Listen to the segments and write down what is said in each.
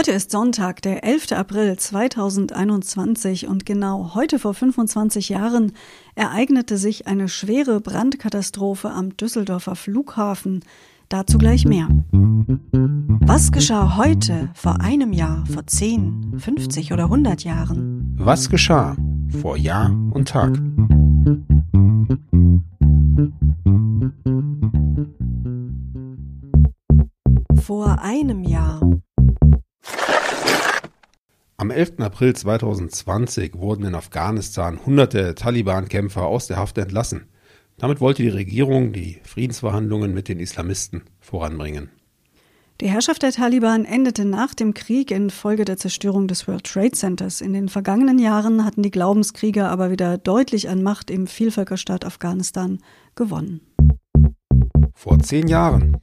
Heute ist Sonntag, der 11. April 2021 und genau heute vor 25 Jahren ereignete sich eine schwere Brandkatastrophe am Düsseldorfer Flughafen. Dazu gleich mehr. Was geschah heute, vor einem Jahr, vor 10, 50 oder 100 Jahren? Was geschah vor Jahr und Tag? Vor einem Jahr. Am 11. April 2020 wurden in Afghanistan hunderte Taliban-Kämpfer aus der Haft entlassen. Damit wollte die Regierung die Friedensverhandlungen mit den Islamisten voranbringen. Die Herrschaft der Taliban endete nach dem Krieg infolge der Zerstörung des World Trade Centers. In den vergangenen Jahren hatten die Glaubenskrieger aber wieder deutlich an Macht im Vielvölkerstaat Afghanistan gewonnen. Vor zehn Jahren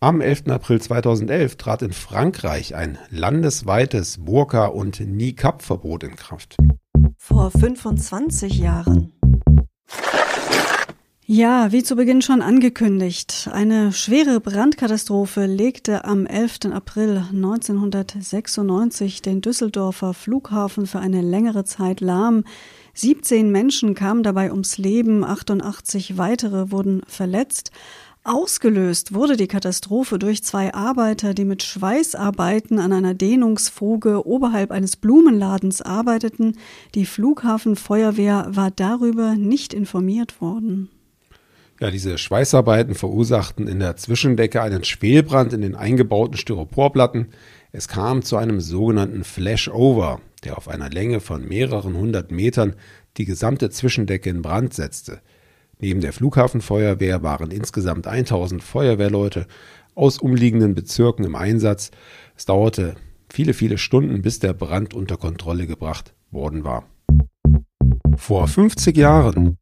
am 11. April 2011 trat in Frankreich ein landesweites Burka- und Niqab-Verbot in Kraft. Vor 25 Jahren. Ja, wie zu Beginn schon angekündigt, eine schwere Brandkatastrophe legte am 11. April 1996 den Düsseldorfer Flughafen für eine längere Zeit lahm. 17 Menschen kamen dabei ums Leben, 88 weitere wurden verletzt. Ausgelöst wurde die Katastrophe durch zwei Arbeiter, die mit Schweißarbeiten an einer Dehnungsfuge oberhalb eines Blumenladens arbeiteten. Die Flughafenfeuerwehr war darüber nicht informiert worden. Ja, diese Schweißarbeiten verursachten in der Zwischendecke einen Schwelbrand in den eingebauten Styroporplatten. Es kam zu einem sogenannten Flashover, der auf einer Länge von mehreren hundert Metern die gesamte Zwischendecke in Brand setzte. Neben der Flughafenfeuerwehr waren insgesamt 1000 Feuerwehrleute aus umliegenden Bezirken im Einsatz. Es dauerte viele, viele Stunden, bis der Brand unter Kontrolle gebracht worden war. Vor 50 Jahren.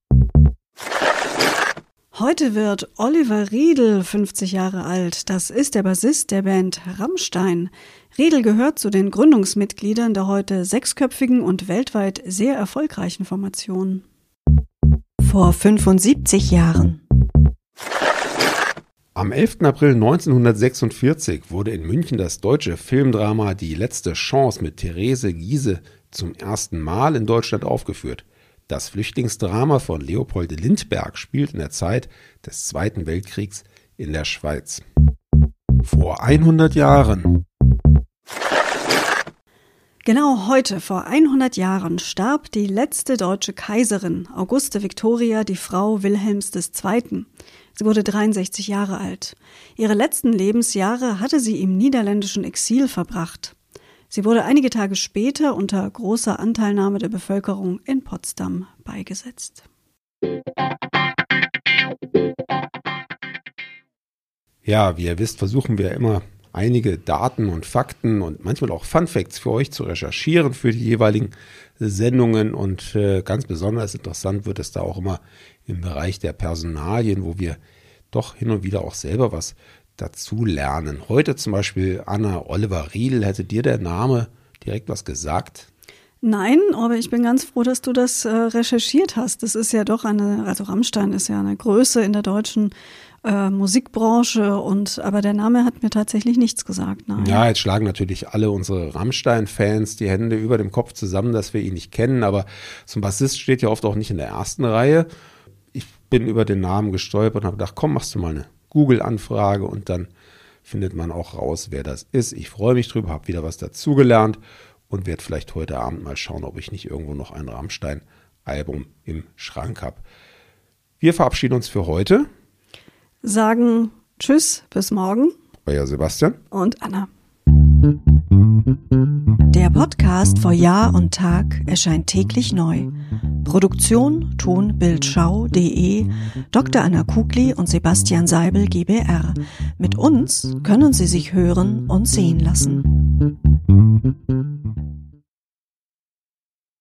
Heute wird Oliver Riedel 50 Jahre alt. Das ist der Bassist der Band Rammstein. Riedel gehört zu den Gründungsmitgliedern der heute sechsköpfigen und weltweit sehr erfolgreichen Formation vor 75 Jahren. Am 11. April 1946 wurde in München das deutsche Filmdrama Die letzte Chance mit Therese Giese zum ersten Mal in Deutschland aufgeführt. Das Flüchtlingsdrama von Leopold Lindbergh spielt in der Zeit des Zweiten Weltkriegs in der Schweiz. Vor 100 Jahren Genau heute, vor 100 Jahren, starb die letzte deutsche Kaiserin, Auguste Victoria, die Frau Wilhelms II. Sie wurde 63 Jahre alt. Ihre letzten Lebensjahre hatte sie im niederländischen Exil verbracht. Sie wurde einige Tage später unter großer Anteilnahme der Bevölkerung in Potsdam beigesetzt. Ja, wie ihr wisst, versuchen wir immer einige Daten und Fakten und manchmal auch Fun Facts für euch zu recherchieren für die jeweiligen Sendungen. Und äh, ganz besonders interessant wird es da auch immer im Bereich der Personalien, wo wir doch hin und wieder auch selber was dazu lernen. Heute zum Beispiel Anna Oliver Riedel. Hätte dir der Name direkt was gesagt? Nein, aber ich bin ganz froh, dass du das äh, recherchiert hast. Das ist ja doch eine, also Rammstein ist ja eine Größe in der deutschen äh, Musikbranche und aber der Name hat mir tatsächlich nichts gesagt. Nein. Ja, jetzt schlagen natürlich alle unsere Rammstein-Fans die Hände über dem Kopf zusammen, dass wir ihn nicht kennen, aber zum Bassist steht ja oft auch nicht in der ersten Reihe. Ich bin über den Namen gestolpert und habe gedacht, komm, machst du mal eine Google-Anfrage und dann findet man auch raus, wer das ist. Ich freue mich drüber, habe wieder was dazugelernt und werde vielleicht heute Abend mal schauen, ob ich nicht irgendwo noch ein Rammstein-Album im Schrank habe. Wir verabschieden uns für heute sagen Tschüss, bis morgen. Euer Sebastian und Anna. Der Podcast vor Jahr und Tag erscheint täglich neu. Produktion tonbildschau.de Dr. Anna Kugli und Sebastian Seibel GBR. Mit uns können Sie sich hören und sehen lassen.